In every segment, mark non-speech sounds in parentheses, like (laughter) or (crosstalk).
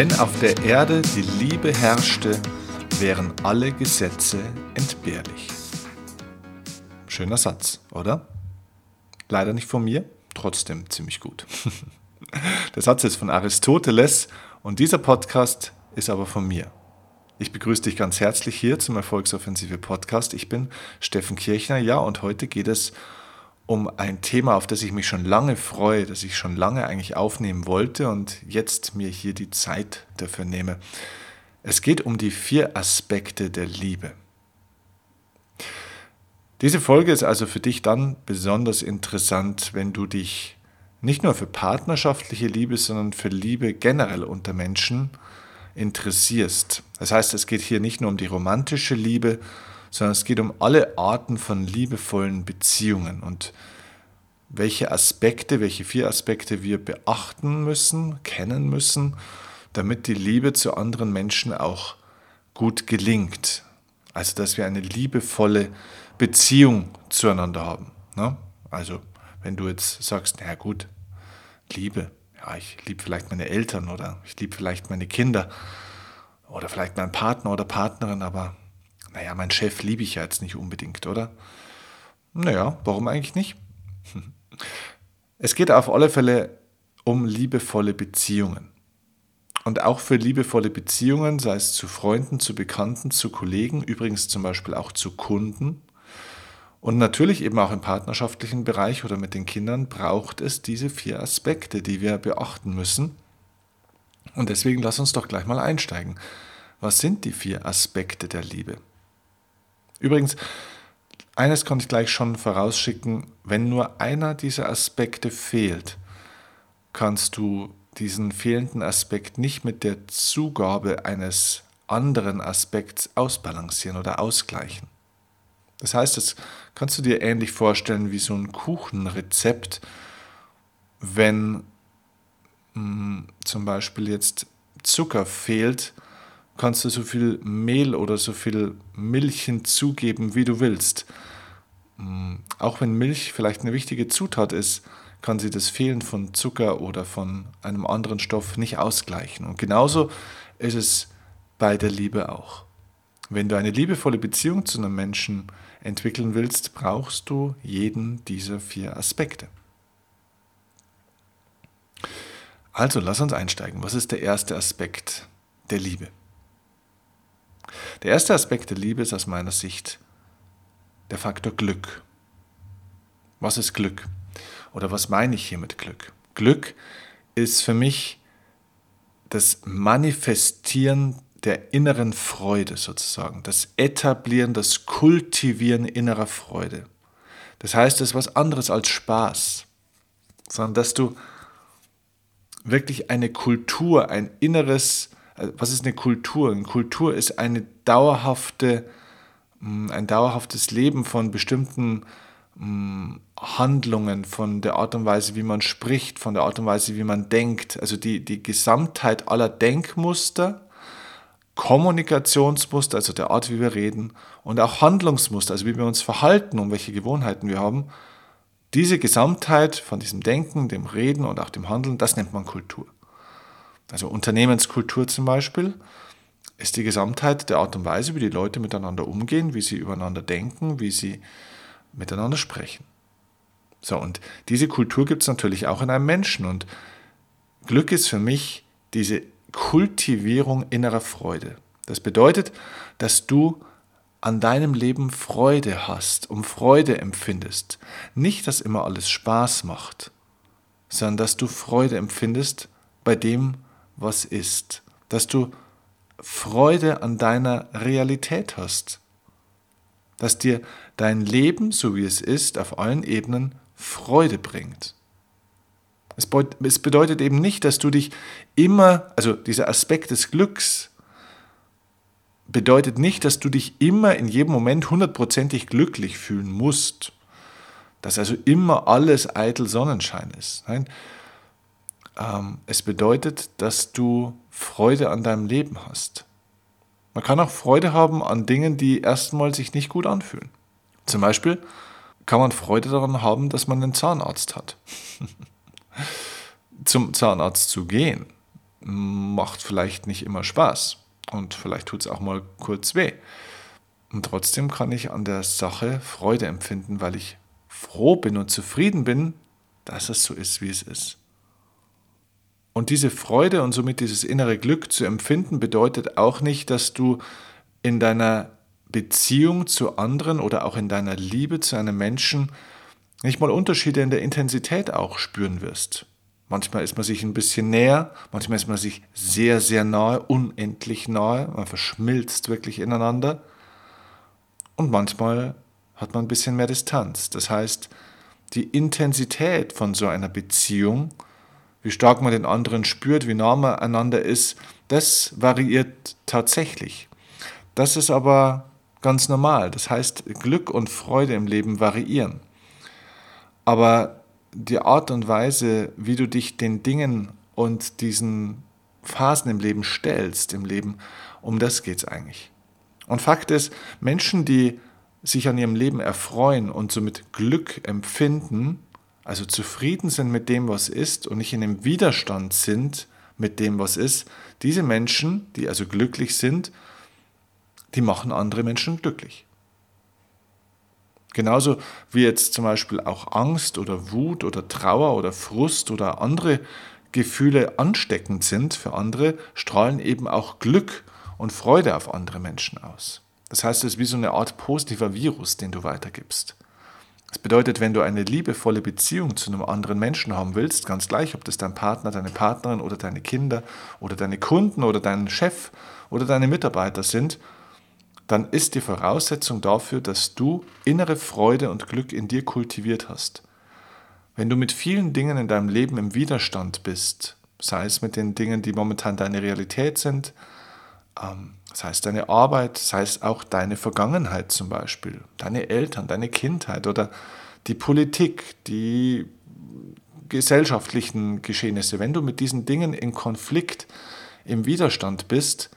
Wenn auf der Erde die Liebe herrschte, wären alle Gesetze entbehrlich. Schöner Satz, oder? Leider nicht von mir, trotzdem ziemlich gut. (laughs) Der Satz ist von Aristoteles und dieser Podcast ist aber von mir. Ich begrüße dich ganz herzlich hier zum Erfolgsoffensive Podcast. Ich bin Steffen Kirchner, ja, und heute geht es um ein Thema, auf das ich mich schon lange freue, das ich schon lange eigentlich aufnehmen wollte und jetzt mir hier die Zeit dafür nehme. Es geht um die vier Aspekte der Liebe. Diese Folge ist also für dich dann besonders interessant, wenn du dich nicht nur für partnerschaftliche Liebe, sondern für Liebe generell unter Menschen interessierst. Das heißt, es geht hier nicht nur um die romantische Liebe, sondern es geht um alle Arten von liebevollen Beziehungen und welche Aspekte, welche vier Aspekte wir beachten müssen, kennen müssen, damit die Liebe zu anderen Menschen auch gut gelingt. Also, dass wir eine liebevolle Beziehung zueinander haben. Ne? Also, wenn du jetzt sagst, na gut, Liebe, ja, ich liebe vielleicht meine Eltern oder ich liebe vielleicht meine Kinder oder vielleicht meinen Partner oder Partnerin, aber naja, mein Chef liebe ich ja jetzt nicht unbedingt, oder? Naja, warum eigentlich nicht? (laughs) Es geht auf alle Fälle um liebevolle Beziehungen. Und auch für liebevolle Beziehungen, sei es zu Freunden, zu Bekannten, zu Kollegen, übrigens zum Beispiel auch zu Kunden und natürlich eben auch im partnerschaftlichen Bereich oder mit den Kindern, braucht es diese vier Aspekte, die wir beachten müssen. Und deswegen lass uns doch gleich mal einsteigen. Was sind die vier Aspekte der Liebe? Übrigens, eines kann ich gleich schon vorausschicken, wenn nur einer dieser Aspekte fehlt, kannst du diesen fehlenden Aspekt nicht mit der Zugabe eines anderen Aspekts ausbalancieren oder ausgleichen. Das heißt, das kannst du dir ähnlich vorstellen wie so ein Kuchenrezept, wenn mh, hm, zum Beispiel jetzt Zucker fehlt, kannst du so viel Mehl oder so viel Milch hinzugeben, wie du willst. Mm, auch wenn Milch vielleicht eine wichtige Zutat ist, kann sie das Fehlen von Zucker oder von einem anderen Stoff nicht ausgleichen. Und genauso ist es bei der Liebe auch. Wenn du eine liebevolle Beziehung zu einem Menschen entwickeln willst, brauchst du jeden dieser vier Aspekte. Also lass uns einsteigen. Was ist der erste Aspekt der Liebe? Der erste Aspekt der Liebe ist aus meiner Sicht der Faktor Glück. Was ist Glück? Oder was meine ich hier mit Glück? Glück ist für mich das Manifestieren der inneren Freude sozusagen, das Etablieren, das Kultivieren innerer Freude. Das heißt, es ist was anderes als Spaß, sondern dass du wirklich eine Kultur, ein inneres was ist eine Kultur? Eine Kultur ist eine dauerhafte, mm, ein dauerhaftes Leben von bestimmten mm, Handlungen, von der Art und Weise, wie man spricht, von der Art und Weise, wie man denkt. Also die, die Gesamtheit aller Denkmuster, Kommunikationsmuster, also der Art, wie wir reden, und auch Handlungsmuster, also wie wir uns verhalten und welche Gewohnheiten wir haben. Diese Gesamtheit von diesem Denken, dem Reden und auch dem Handeln, das nennt man Kultur. Also Unternehmenskultur zum Beispiel ist die Gesamtheit der Art und Weise, wie die Leute miteinander umgehen, wie sie übereinander denken, wie sie miteinander sprechen. So, und diese Kultur gibt es natürlich auch in einem Menschen. Und Glück ist für mich diese Kultivierung innerer Freude. Das bedeutet, dass du an deinem Leben Freude hast, um Freude empfindest. Nicht, dass immer alles Spaß macht, sondern dass du Freude empfindest bei dem, was ist, dass du Freude an deiner Realität hast, dass dir dein Leben, so wie es ist, auf allen Ebenen Freude bringt. Es bedeutet eben nicht, dass du dich immer, also dieser Aspekt des Glücks bedeutet nicht, dass du dich immer in jedem Moment hundertprozentig glücklich fühlen musst, dass also immer alles eitel Sonnenschein ist. Nein, es bedeutet, dass du Freude an deinem Leben hast. Man kann auch Freude haben an Dingen, die erstmal sich nicht gut anfühlen. Zum Beispiel kann man Freude daran haben, dass man einen Zahnarzt hat. (laughs) Zum Zahnarzt zu gehen macht vielleicht nicht immer Spaß und vielleicht tut es auch mal kurz weh. Und trotzdem kann ich an der Sache Freude empfinden, weil ich froh bin und zufrieden bin, dass es so ist, wie es ist. Und diese Freude und somit dieses innere Glück zu empfinden, bedeutet auch nicht, dass du in deiner Beziehung zu anderen oder auch in deiner Liebe zu einem Menschen nicht mal Unterschiede in der Intensität auch spüren wirst. Manchmal ist man sich ein bisschen näher, manchmal ist man sich sehr, sehr nahe, unendlich nahe, man verschmilzt wirklich ineinander. Und manchmal hat man ein bisschen mehr Distanz. Das heißt, die Intensität von so einer Beziehung, wie stark man den anderen spürt, wie nah man einander ist, das variiert tatsächlich. Das ist aber ganz normal. Das heißt, Glück und Freude im Leben variieren. Aber die Art und Weise, wie du dich den Dingen und diesen Phasen im Leben stellst, im Leben, um das geht es eigentlich. Und Fakt ist, Menschen, die sich an ihrem Leben erfreuen und somit Glück empfinden, also zufrieden sind mit dem, was ist und nicht in einem Widerstand sind mit dem, was ist, diese Menschen, die also glücklich sind, die machen andere Menschen glücklich. Genauso wie jetzt zum Beispiel auch Angst oder Wut oder Trauer oder Frust oder andere Gefühle ansteckend sind für andere, strahlen eben auch Glück und Freude auf andere Menschen aus. Das heißt, es ist wie so eine Art positiver Virus, den du weitergibst. Das bedeutet, wenn du eine liebevolle Beziehung zu einem anderen Menschen haben willst, ganz gleich, ob das dein Partner, deine Partnerin oder deine Kinder oder deine Kunden oder dein Chef oder deine Mitarbeiter sind, dann ist die Voraussetzung dafür, dass du innere Freude und Glück in dir kultiviert hast. Wenn du mit vielen Dingen in deinem Leben im Widerstand bist, sei es mit den Dingen, die momentan deine Realität sind, ähm, sei es deine Arbeit, sei es auch deine Vergangenheit zum Beispiel, deine Eltern, deine Kindheit oder die Politik, die gesellschaftlichen Geschehnisse, wenn du mit diesen Dingen in Konflikt, im Widerstand bist,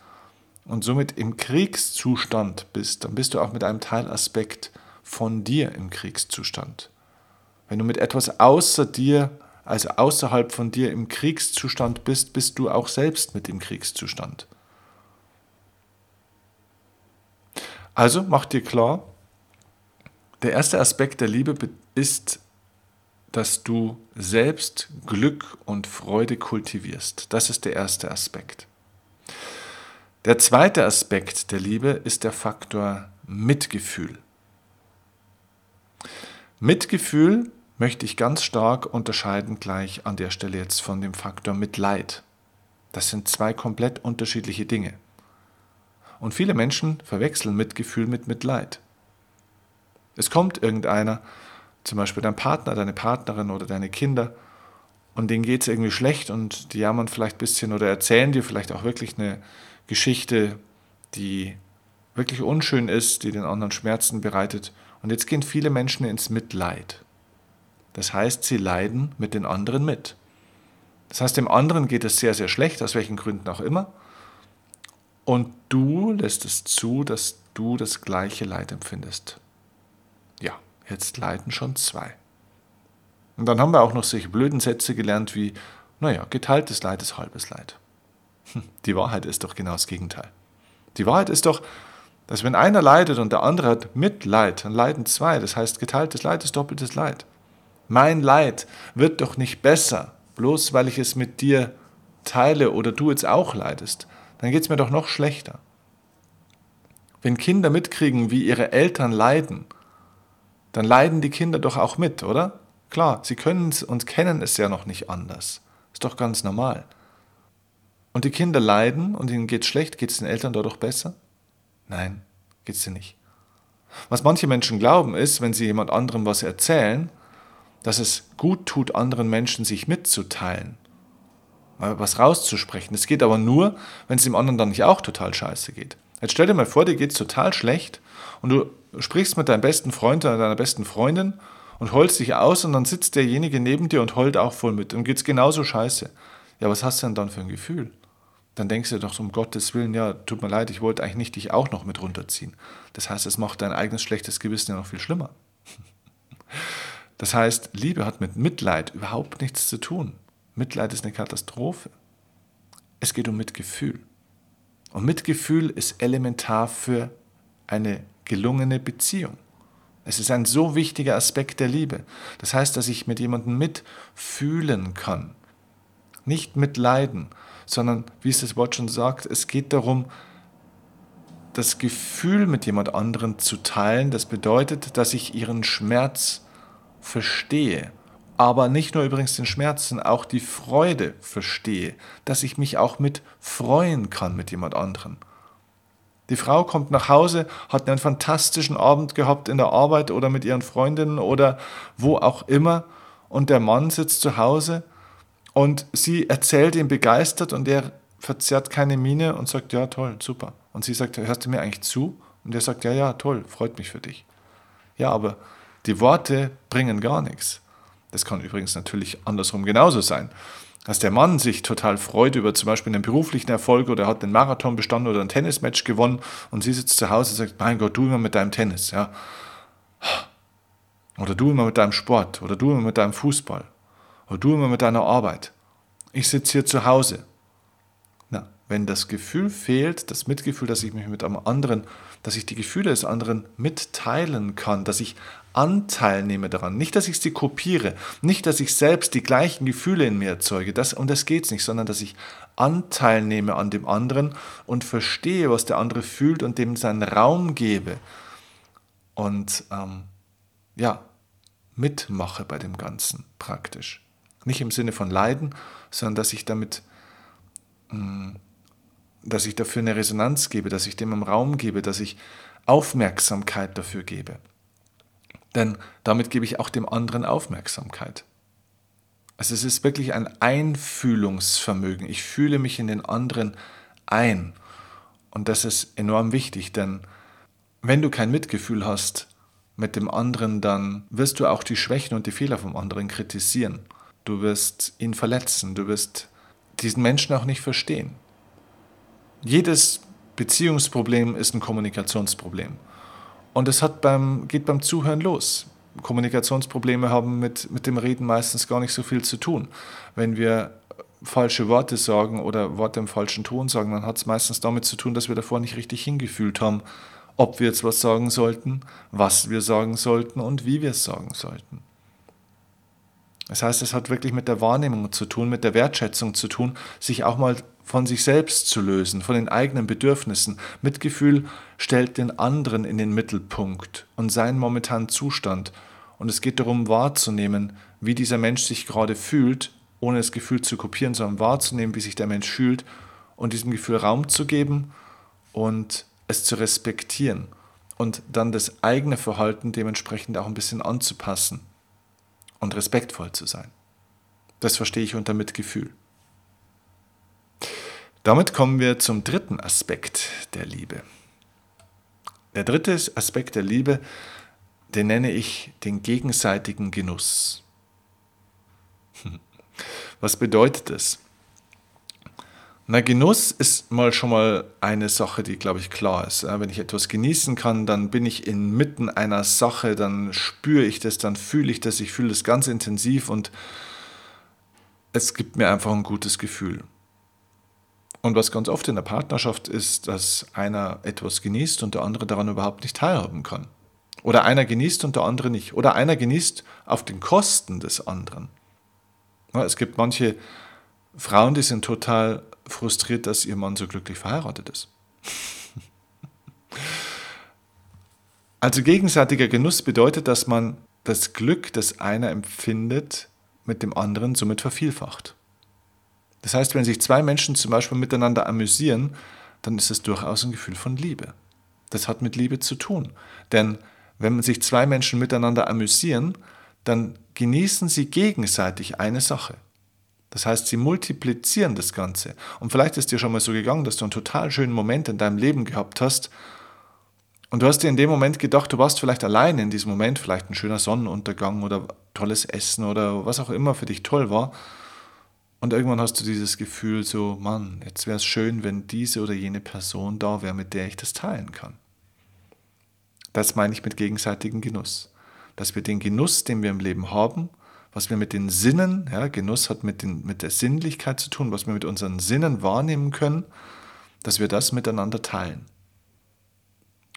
und somit im Kriegszustand bist, dann bist du auch mit einem Teilaspekt von dir im Kriegszustand. Wenn du mit etwas außer dir, also außerhalb von dir im Kriegszustand bist, bist du auch selbst mit im Kriegszustand. Also mach dir klar, der erste Aspekt der Liebe ist, dass du selbst Glück und Freude kultivierst. Das ist der erste Aspekt. Der zweite Aspekt der Liebe ist der Faktor Mitgefühl. Mitgefühl möchte ich ganz stark unterscheiden gleich an der Stelle jetzt von dem Faktor Mitleid. Das sind zwei komplett unterschiedliche Dinge. Und viele Menschen verwechseln Mitgefühl mit Mitleid. Es kommt irgendeiner, zum Beispiel dein Partner, deine Partnerin oder deine Kinder, und denen geht es irgendwie schlecht und die jammern vielleicht ein bisschen oder erzählen dir vielleicht auch wirklich eine Geschichte, die wirklich unschön ist, die den anderen Schmerzen bereitet. Und jetzt gehen viele Menschen ins Mitleid. Das heißt, sie leiden mit den anderen mit. Das heißt, dem anderen geht es sehr, sehr schlecht, aus welchen Gründen auch immer. Und du lässt es zu, dass du das gleiche Leid empfindest. Ja, jetzt leiden schon zwei. Und dann haben wir auch noch solche blöden Sätze gelernt wie, naja, geteiltes Leid ist halbes Leid. Die Wahrheit ist doch genau das Gegenteil. Die Wahrheit ist doch, dass wenn einer leidet und der andere hat Mitleid, dann leiden zwei. Das heißt, geteiltes Leid ist doppeltes Leid. Mein Leid wird doch nicht besser, bloß weil ich es mit dir teile oder du jetzt auch leidest. Dann geht es mir doch noch schlechter. Wenn Kinder mitkriegen, wie ihre Eltern leiden, dann leiden die Kinder doch auch mit, oder? Klar, sie können es und kennen es ja noch nicht anders. Ist doch ganz normal. Und die Kinder leiden und ihnen geht schlecht, geht es den Eltern dadurch besser? Nein, geht es nicht. Was manche Menschen glauben ist, wenn sie jemand anderem was erzählen, dass es gut tut, anderen Menschen sich mitzuteilen, was rauszusprechen. Es geht aber nur, wenn es dem anderen dann nicht auch total scheiße geht. Jetzt stell dir mal vor, dir geht es total schlecht und du sprichst mit deinem besten Freund oder deiner besten Freundin und holst dich aus und dann sitzt derjenige neben dir und heult auch voll mit und geht es genauso scheiße. Ja, was hast du denn dann für ein Gefühl? dann denkst du doch um Gottes Willen, ja, tut mir leid, ich wollte eigentlich nicht dich auch noch mit runterziehen. Das heißt, es macht dein eigenes schlechtes Gewissen ja noch viel schlimmer. (laughs) Das heißt, Liebe hat mit Mitleid überhaupt nichts zu tun. Mitleid ist eine Katastrophe. Es geht um Mitgefühl. Und Mitgefühl ist elementar für eine gelungene Beziehung. Es ist ein so wichtiger Aspekt der Liebe. Das heißt, dass ich mit jemandem mitfühlen kann. Nicht mitleiden, sondern, wie es das Wort schon sagt, es geht darum, das Gefühl mit jemand anderen zu teilen. Das bedeutet, dass ich ihren Schmerz verstehe. Aber nicht nur übrigens den Schmerz, sondern auch die Freude verstehe. Dass ich mich auch mit freuen kann mit jemand anderen. Die Frau kommt nach Hause, hat einen fantastischen Abend gehabt in der Arbeit oder mit ihren Freundinnen oder wo auch immer und der Mann sitzt zu Hause und sie erzählt ihm begeistert und er verzerrt keine Miene und sagt, ja toll, super. Und sie sagt, hörst du mir eigentlich zu? Und er sagt, ja, ja, toll, freut mich für dich. Ja, aber die Worte bringen gar nichts. Das kann übrigens natürlich andersrum genauso sein dass der Mann sich total freut über zum Beispiel einen beruflichen Erfolg oder hat einen Marathon bestanden oder ein Tennismatch gewonnen und sie sitzt zu Hause und sagt, mein Gott, du immer mit deinem Tennis, ja. Oder du immer mit deinem Sport oder du immer mit deinem Fußball oder du immer mit deiner Arbeit. Ich sitze hier zu Hause. Na, wenn das Gefühl fehlt, das Mitgefühl, dass ich mich mit einem anderen, dass ich die Gefühle des anderen mitteilen kann, dass ich Anteil nehme daran. Nicht, dass ich sie kopiere, nicht, dass ich selbst die gleichen Gefühle in mir erzeuge, das, um das geht es nicht, sondern dass ich Anteil nehme an dem anderen und verstehe, was der andere fühlt und dem seinen Raum gebe. Und ähm, ja, mitmache bei dem Ganzen praktisch. Nicht im Sinne von Leiden, sondern dass ich damit, hm, dass ich dafür eine Resonanz gebe, dass ich dem einen Raum gebe, dass ich Aufmerksamkeit dafür gebe. Denn damit gebe ich auch dem anderen Aufmerksamkeit. Also es ist wirklich ein Einfühlungsvermögen. Ich fühle mich in den anderen ein. Und das ist enorm wichtig, denn wenn du kein Mitgefühl hast mit dem anderen, dann wirst du auch die Schwächen und die Fehler vom anderen kritisieren. Du wirst ihn verletzen, du wirst diesen Menschen auch nicht verstehen. Jedes Beziehungsproblem ist ein Kommunikationsproblem. Und es beim, geht beim Zuhören los. Kommunikationsprobleme haben mit, mit dem Reden meistens gar nicht so viel zu tun. Wenn wir falsche Worte sagen oder Worte im falschen Ton sagen, dann hat es meistens damit zu tun, dass wir davor nicht richtig hingefühlt haben, ob wir jetzt was sagen sollten, was wir sagen sollten und wie wir es sagen sollten. Das heißt, es hat wirklich mit der Wahrnehmung zu tun, mit der Wertschätzung zu tun, sich auch mal von sich selbst zu lösen, von den eigenen Bedürfnissen. Mitgefühl stellt den anderen in den Mittelpunkt und seinen momentanen Zustand. Und es geht darum wahrzunehmen, wie dieser Mensch sich gerade fühlt, ohne das Gefühl zu kopieren, sondern wahrzunehmen, wie sich der Mensch fühlt und diesem Gefühl Raum zu geben und es zu respektieren und dann das eigene Verhalten dementsprechend auch ein bisschen anzupassen und respektvoll zu sein. Das verstehe ich unter Mitgefühl. Damit kommen wir zum dritten Aspekt der Liebe. Der dritte Aspekt der Liebe, den nenne ich den gegenseitigen Genuss. (laughs) Was bedeutet das? Na, Genuss ist mal schon mal eine Sache, die, glaube ich, klar ist. Wenn ich etwas genießen kann, dann bin ich inmitten einer Sache, dann spüre ich das, dann fühle ich das, ich fühle das ganz intensiv und es gibt mir einfach ein gutes Gefühl. Und was ganz oft in der Partnerschaft ist, dass einer etwas genießt und der andere daran überhaupt nicht teilhaben kann. Oder einer genießt und der andere nicht. Oder einer genießt auf den Kosten des anderen. Es gibt manche Frauen, die sind total frustriert, dass ihr Mann so glücklich verheiratet ist. (laughs) also gegenseitiger Genuss bedeutet, dass man das Glück, das einer empfindet, mit dem anderen somit vervielfacht. Das heißt, wenn sich zwei Menschen zum Beispiel miteinander amüsieren, dann ist es durchaus ein Gefühl von Liebe. Das hat mit Liebe zu tun. Denn wenn sich zwei Menschen miteinander amüsieren, dann genießen sie gegenseitig eine Sache. Das heißt, sie multiplizieren das Ganze. Und vielleicht ist dir schon mal so gegangen, dass du einen total schönen Moment in deinem Leben gehabt hast und du hast dir in dem Moment gedacht, du warst vielleicht allein in diesem Moment, vielleicht ein schöner Sonnenuntergang oder tolles Essen oder was auch immer für dich toll war. Und irgendwann hast du dieses Gefühl so, Mann, jetzt wäre es schön, wenn diese oder jene Person da wäre, mit der ich das teilen kann. Das meine ich mit gegenseitigem Genuss. Dass wir den Genuss, den wir im Leben haben, was wir mit den Sinnen, ja, Genuss hat mit, den, mit der Sinnlichkeit zu tun, was wir mit unseren Sinnen wahrnehmen können, dass wir das miteinander teilen.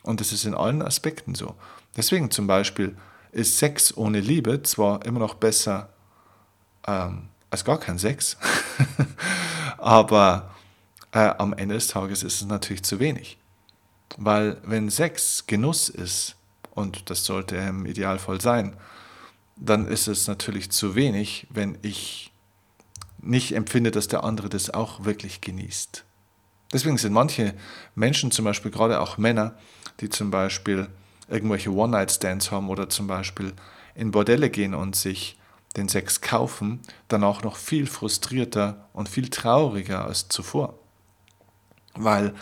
Und das ist in allen Aspekten so. Deswegen zum Beispiel ist Sex ohne Liebe zwar immer noch besser ähm, als gar kein Sex, (laughs) aber äh, am Ende des Tages ist es natürlich zu wenig. Weil wenn Sex Genuss ist, und das sollte im Idealfall sein, dann ist es natürlich zu wenig, wenn ich nicht empfinde, dass der andere das auch wirklich genießt. Deswegen sind manche Menschen, zum Beispiel gerade auch Männer, die zum Beispiel irgendwelche One-Night-Stands haben oder zum Beispiel in Bordelle gehen und sich den Sex kaufen, dann auch noch viel frustrierter und viel trauriger als zuvor. Weil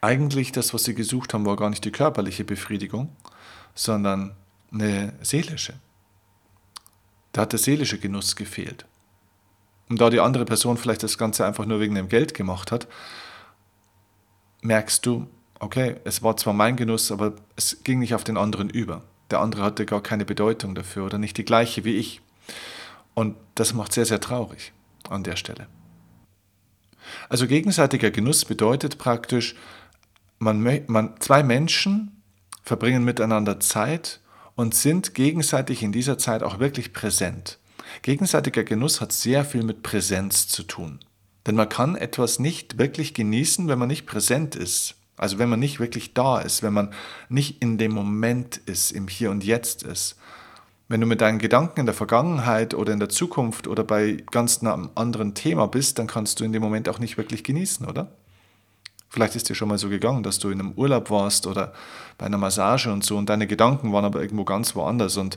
eigentlich das, was sie gesucht haben, war gar nicht die körperliche Befriedigung, sondern eine seelische. Da hat der seelische Genuss gefehlt. Und da die andere Person vielleicht das Ganze einfach nur wegen dem Geld gemacht hat, merkst du, okay, es war zwar mein Genuss, aber es ging nicht auf den anderen über. Der andere hatte gar keine Bedeutung dafür oder nicht die gleiche wie ich. Und das macht sehr, sehr traurig an der Stelle. Also gegenseitiger Genuss bedeutet praktisch, man, man, zwei Menschen verbringen miteinander Zeit und sind gegenseitig in dieser Zeit auch wirklich präsent. Gegenseitiger Genuss hat sehr viel mit Präsenz zu tun. Denn man kann etwas nicht wirklich genießen, wenn man nicht präsent ist. Also wenn man nicht wirklich da ist, wenn man nicht in dem Moment ist, im Hier und Jetzt ist. Wenn du mit deinen Gedanken in der Vergangenheit oder in der Zukunft oder bei ganz einem anderen Thema bist, dann kannst du in dem Moment auch nicht wirklich genießen, oder? Vielleicht ist dir schon mal so gegangen, dass du in einem Urlaub warst oder bei einer Massage und so und deine Gedanken waren aber irgendwo ganz woanders und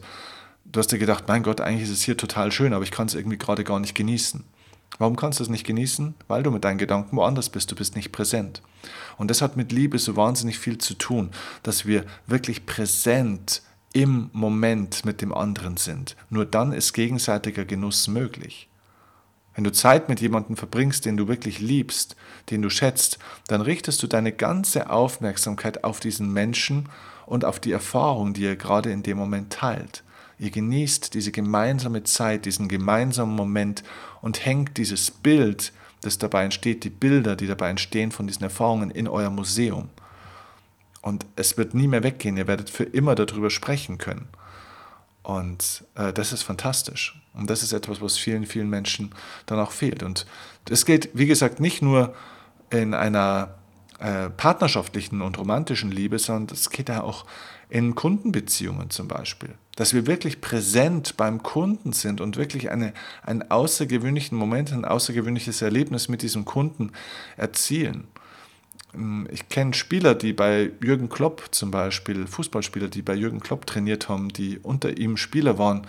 du hast dir gedacht, mein Gott, eigentlich ist es hier total schön, aber ich kann es irgendwie gerade gar nicht genießen. Warum kannst du es nicht genießen? Weil du mit deinen Gedanken woanders bist, du bist nicht präsent. Und das hat mit Liebe so wahnsinnig viel zu tun, dass wir wirklich präsent im Moment mit dem anderen sind. Nur dann ist gegenseitiger Genuss möglich. Wenn du Zeit mit jemandem verbringst, den du wirklich liebst, den du schätzt, dann richtest du deine ganze Aufmerksamkeit auf diesen Menschen und auf die Erfahrung, die er gerade in dem Moment teilt. Ihr genießt diese gemeinsame Zeit, diesen gemeinsamen Moment und hängt dieses Bild, das dabei entsteht, die Bilder, die dabei entstehen von diesen Erfahrungen in euer Museum. Und es wird nie mehr weggehen, ihr werdet für immer darüber sprechen können. Und äh, das ist fantastisch. Und das ist etwas, was vielen, vielen Menschen dann auch fehlt. Und das geht, wie gesagt, nicht nur in einer äh, partnerschaftlichen und romantischen Liebe, sondern das geht ja auch in Kundenbeziehungen zum Beispiel. Dass wir wirklich präsent beim Kunden sind und wirklich eine, einen außergewöhnlichen Moment, ein außergewöhnliches Erlebnis mit diesem Kunden erzielen. Ähm, ich kenne Spieler, die bei Jürgen Klopp zum Beispiel, Fußballspieler, die bei Jürgen Klopp trainiert haben, die unter ihm Spieler waren.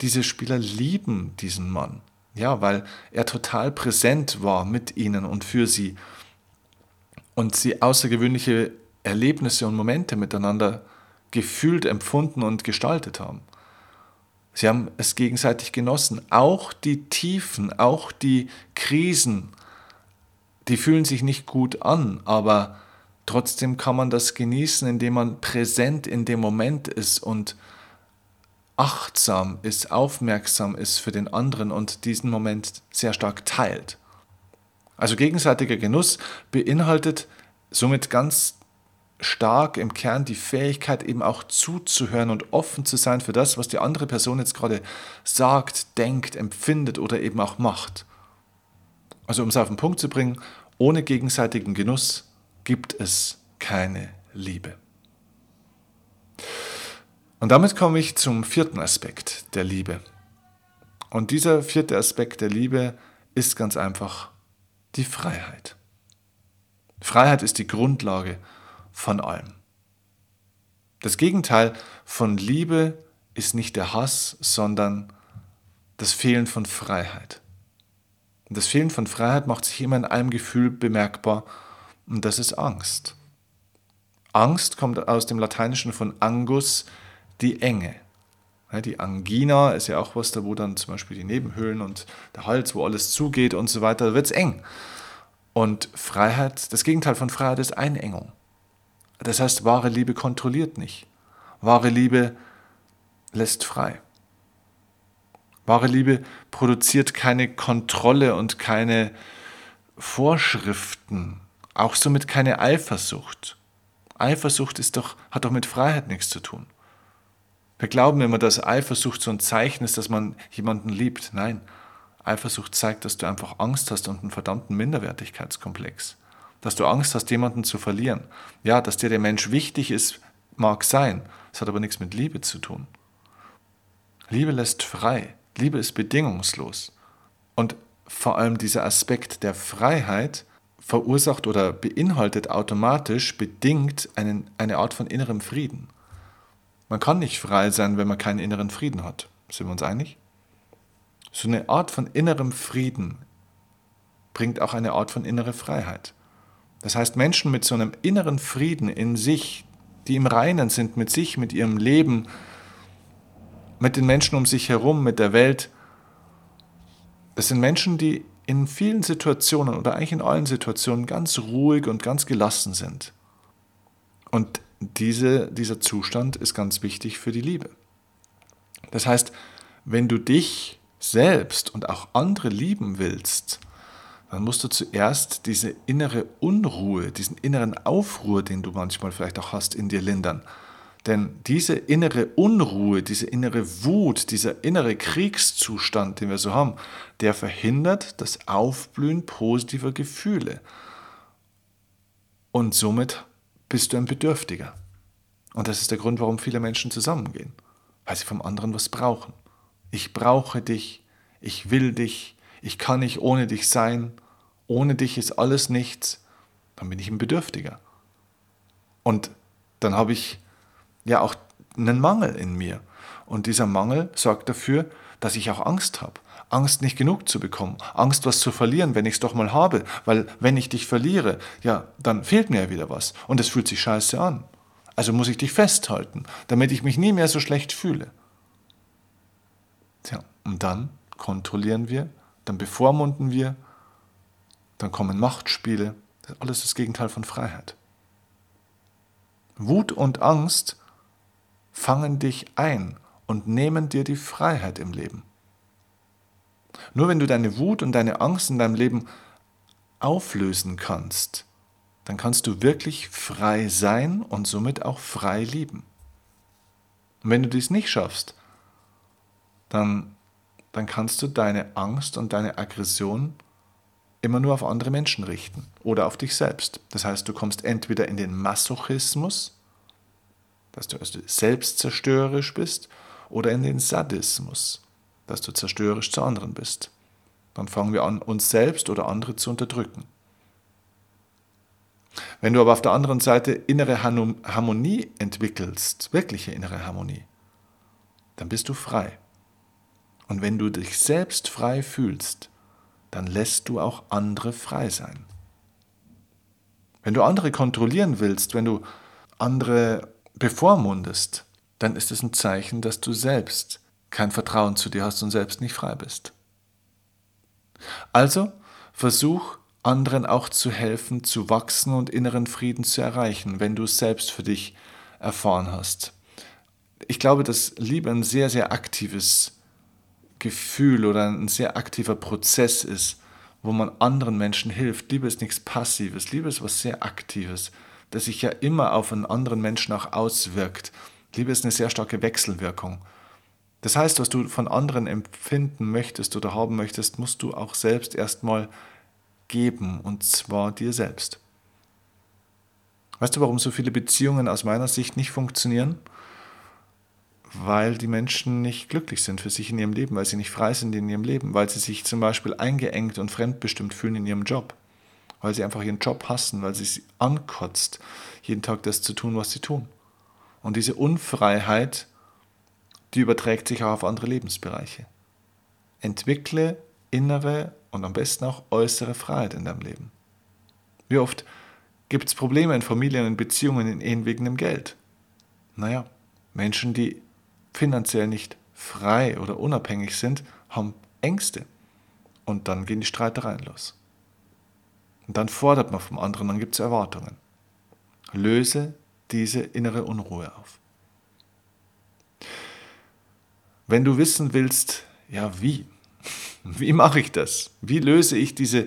Diese Spieler lieben diesen Mann. Ja, weil er total präsent war mit ihnen und für sie. Und sie außergewöhnliche Erlebnisse und Momente miteinander gefühlt, empfunden und gestaltet haben. Sie haben es gegenseitig genossen. Auch die Tiefen, auch die Krisen, die fühlen sich nicht gut an, aber trotzdem kann man das genießen, indem man präsent in dem Moment ist und achtsam ist, aufmerksam ist für den anderen und diesen Moment sehr stark teilt. Also gegenseitiger Genuss beinhaltet somit ganz stark im Kern die Fähigkeit eben auch zuzuhören und offen zu sein für das, was die andere Person jetzt gerade sagt, denkt, empfindet oder eben auch macht. Also um es auf den Punkt zu bringen, ohne gegenseitigen Genuss gibt es keine Liebe. Und damit komme ich zum vierten Aspekt der Liebe. Und dieser vierte Aspekt der Liebe ist ganz einfach die Freiheit. Freiheit ist die Grundlage von allem. Das Gegenteil von Liebe ist nicht der Hass, sondern das Fehlen von Freiheit. Und das Fehlen von Freiheit macht sich immer in einem Gefühl bemerkbar und das ist Angst. Angst kommt aus dem Lateinischen von Angus, die Enge. Die Angina ist ja auch was, da wo dann zum Beispiel die Nebenhöhlen und der Hals, wo alles zugeht und so weiter, da wird es eng. Und Freiheit, das Gegenteil von Freiheit ist Einengung. Das heißt, wahre Liebe kontrolliert nicht. Wahre Liebe lässt frei. Wahre Liebe produziert keine Kontrolle und keine Vorschriften, auch somit keine Eifersucht. Eifersucht ist doch, hat doch mit Freiheit nichts zu tun. Wir glauben immer, dass Eifersucht so ein Zeichen ist, dass man jemanden liebt. Nein, Eifersucht zeigt, dass du einfach Angst hast und einen verdammten Minderwertigkeitskomplex. Dass du Angst hast, jemanden zu verlieren. Ja, dass dir der Mensch wichtig ist, mag sein. Es hat aber nichts mit Liebe zu tun. Liebe lässt frei. Liebe ist bedingungslos. Und vor allem dieser Aspekt der Freiheit verursacht oder beinhaltet automatisch, bedingt einen, eine Art von innerem Frieden. Man kann nicht frei sein, wenn man keinen inneren Frieden hat. Sind wir uns einig? So eine Art von innerem Frieden bringt auch eine Art von innere Freiheit. Das heißt, Menschen mit so einem inneren Frieden in sich, die im Reinen sind mit sich, mit ihrem Leben, mit den Menschen um sich herum, mit der Welt, das sind Menschen, die in vielen Situationen oder eigentlich in allen Situationen ganz ruhig und ganz gelassen sind. Und diese, dieser Zustand ist ganz wichtig für die Liebe. Das heißt, wenn du dich selbst und auch andere lieben willst, dann musst du zuerst diese innere Unruhe, diesen inneren Aufruhr, den du manchmal vielleicht auch hast, in dir lindern. Denn diese innere Unruhe, diese innere Wut, dieser innere Kriegszustand, den wir so haben, der verhindert das Aufblühen positiver Gefühle. Und somit bist du ein Bedürftiger. Und das ist der Grund, warum viele Menschen zusammengehen, weil sie vom anderen was brauchen. Ich brauche dich, ich will dich, ich kann nicht ohne dich sein, ohne dich ist alles nichts, dann bin ich ein Bedürftiger. Und dann habe ich ja auch einen Mangel in mir. Und dieser Mangel sorgt dafür, dass ich auch Angst habe. Angst, nicht genug zu bekommen. Angst, was zu verlieren, wenn ich es doch mal habe. Weil wenn ich dich verliere, ja, dann fehlt mir ja wieder was. Und es fühlt sich scheiße an. Also muss ich dich festhalten, damit ich mich nie mehr so schlecht fühle. Tja, und dann kontrollieren wir, dann bevormunden wir, dann kommen Machtspiele. Das ist alles das Gegenteil von Freiheit. Wut und Angst fangen dich ein und nehmen dir die Freiheit im Leben. Nur wenn du deine Wut und deine Angst in deinem Leben auflösen kannst, dann kannst du wirklich frei sein und somit auch frei lieben. Und wenn du dies nicht schaffst, dann, dann kannst du deine Angst und deine Aggression immer nur auf andere Menschen richten oder auf dich selbst. Das heißt, du kommst entweder in den Masochismus, dass du also selbstzerstörerisch bist, oder in den Sadismus, dass du zerstörerisch zu anderen bist. Dann fangen wir an, uns selbst oder andere zu unterdrücken. Wenn du aber auf der anderen Seite innere Harmonie entwickelst, wirkliche innere Harmonie, dann bist du frei. Und wenn du dich selbst frei fühlst, dann lässt du auch andere frei sein. Wenn du andere kontrollieren willst, wenn du andere bevormundest, dann ist es ein Zeichen, dass du selbst kein Vertrauen zu dir hast und selbst nicht frei bist. Also versuch anderen auch zu helfen, zu wachsen und inneren Frieden zu erreichen, wenn du es selbst für dich erfahren hast. Ich glaube, dass Liebe ein sehr, sehr aktives Gefühl oder ein sehr aktiver Prozess ist, wo man anderen Menschen hilft. Liebe ist nichts Passives, Liebe ist was sehr Aktives das sich ja immer auf einen anderen Menschen auch auswirkt. Liebe ist eine sehr starke Wechselwirkung. Das heißt, was du von anderen empfinden möchtest oder haben möchtest, musst du auch selbst erstmal geben, und zwar dir selbst. Weißt du, warum so viele Beziehungen aus meiner Sicht nicht funktionieren? Weil die Menschen nicht glücklich sind für sich in ihrem Leben, weil sie nicht frei sind in ihrem Leben, weil sie sich zum Beispiel eingeengt und fremdbestimmt fühlen in ihrem Job weil sie einfach ihren Job hassen, weil sie es ankotzt, jeden Tag das zu tun, was sie tun. Und diese Unfreiheit, die überträgt sich auch auf andere Lebensbereiche. Entwickle innere und am besten auch äußere Freiheit in deinem Leben. Wie oft gibt es Probleme in Familien, in Beziehungen, in Ehen wegen dem Geld? Naja, Menschen, die finanziell nicht frei oder unabhängig sind, haben Ängste. Und dann gehen die Streitereien los. Und dann fordert man vom anderen, dann gibt es Erwartungen. Löse diese innere Unruhe auf. Wenn du wissen willst, Ja, wie? (laughs) Wie mache ich das? Wie löse ich diese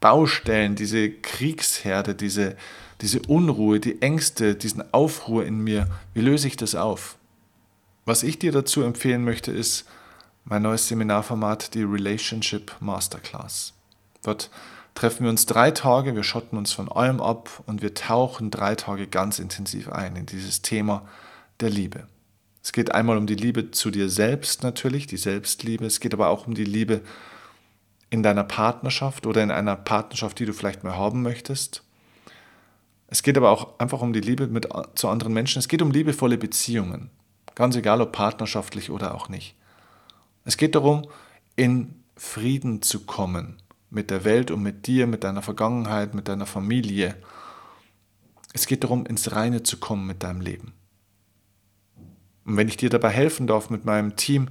Baustellen, diese Kriegsherde, diese, diese Unruhe, die Ängste, diesen Aufruhr in mir? Wie löse ich das auf? Was ich dir dazu empfehlen möchte, ist mein neues Seminarformat, die Relationship Masterclass. Dort treffen wir uns drei Tage, wir schotten uns von allem ab und wir tauchen drei Tage ganz intensiv ein in dieses Thema der Liebe. Es geht einmal um die Liebe zu dir selbst natürlich, die Selbstliebe. Es geht aber auch um die Liebe in deiner Partnerschaft oder in einer Partnerschaft, die du vielleicht mehr haben möchtest. Es geht aber auch einfach um die Liebe mit, zu anderen Menschen. Es geht um liebevolle Beziehungen. Ganz egal, ob partnerschaftlich oder auch nicht. Es geht darum, in Frieden zu kommen mit der Welt und mit dir, mit deiner Vergangenheit, mit deiner Familie. Es geht darum, ins Reine zu kommen mit deinem Leben. Und wenn ich dir dabei helfen darf mit meinem Team,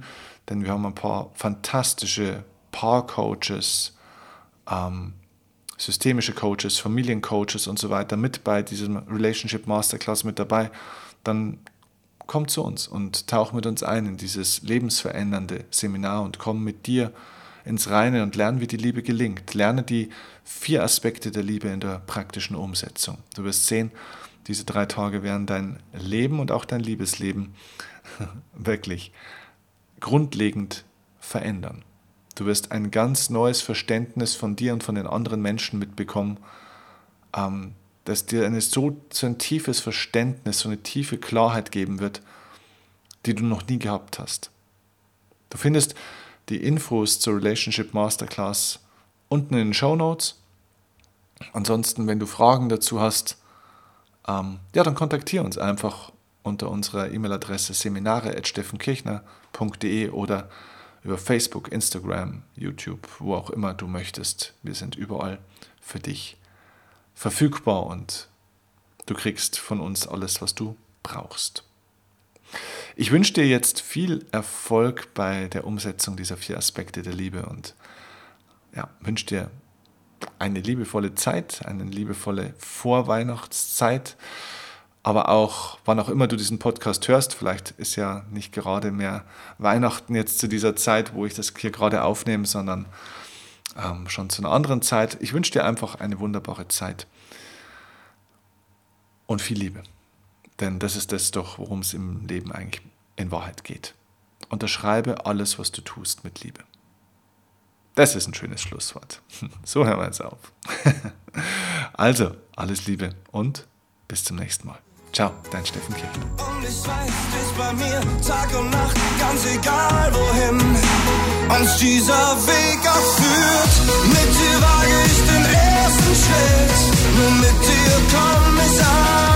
denn wir haben ein paar fantastische Paar-Coaches, ähm, systemische Coaches, Familiencoaches und so weiter mit bei diesem Relationship Masterclass mit dabei, dann komm zu uns und tauch mit uns ein in dieses lebensverändernde Seminar und komm mit dir ins Reine und lerne, wie die Liebe gelingt. Lerne die vier Aspekte der Liebe in der praktischen Umsetzung. Du wirst sehen, diese drei Tage werden dein Leben und auch dein Liebesleben (laughs) wirklich grundlegend verändern. Du wirst ein ganz neues Verständnis von dir und von den anderen Menschen mitbekommen, ähm, das dir eine so, so ein tiefes Verständnis, so eine tiefe Klarheit geben wird, die du noch nie gehabt hast. Du findest die Infos zur Relationship Masterclass unten in den Show Notes. Ansonsten, wenn du Fragen dazu hast, ähm, ja, dann kontaktiere uns einfach unter unserer E-Mail-Adresse seminare.steffenkirchner.de oder über Facebook, Instagram, YouTube, wo auch immer du möchtest. Wir sind überall für dich verfügbar und du kriegst von uns alles, was du brauchst. Ich wünsche dir jetzt viel Erfolg bei der Umsetzung dieser vier Aspekte der Liebe und ja, wünsche dir eine liebevolle Zeit, eine liebevolle Vorweihnachtszeit, aber auch, wann auch immer du diesen Podcast hörst, vielleicht ist ja nicht gerade mehr Weihnachten jetzt zu dieser Zeit, wo ich das hier gerade aufnehme, sondern ähm, schon zu einer anderen Zeit. Ich wünsche dir einfach eine wunderbare Zeit und viel Liebe. Denn das ist das doch, worum es im Leben eigentlich in Wahrheit geht. Unterschreibe alles, was du tust, mit Liebe. Das ist ein schönes Schlusswort. (laughs) So hören wir jetzt auf. (laughs) Also, alles Liebe und bis zum nächsten Mal. Ciao, dein Steffen Kirchner. Und ich weiß, dich bei mir Tag und Nacht, ganz egal wohin uns dieser Weg auch führt. Mit dir wage ich den ersten Schritt, nur mit dir komm ich an.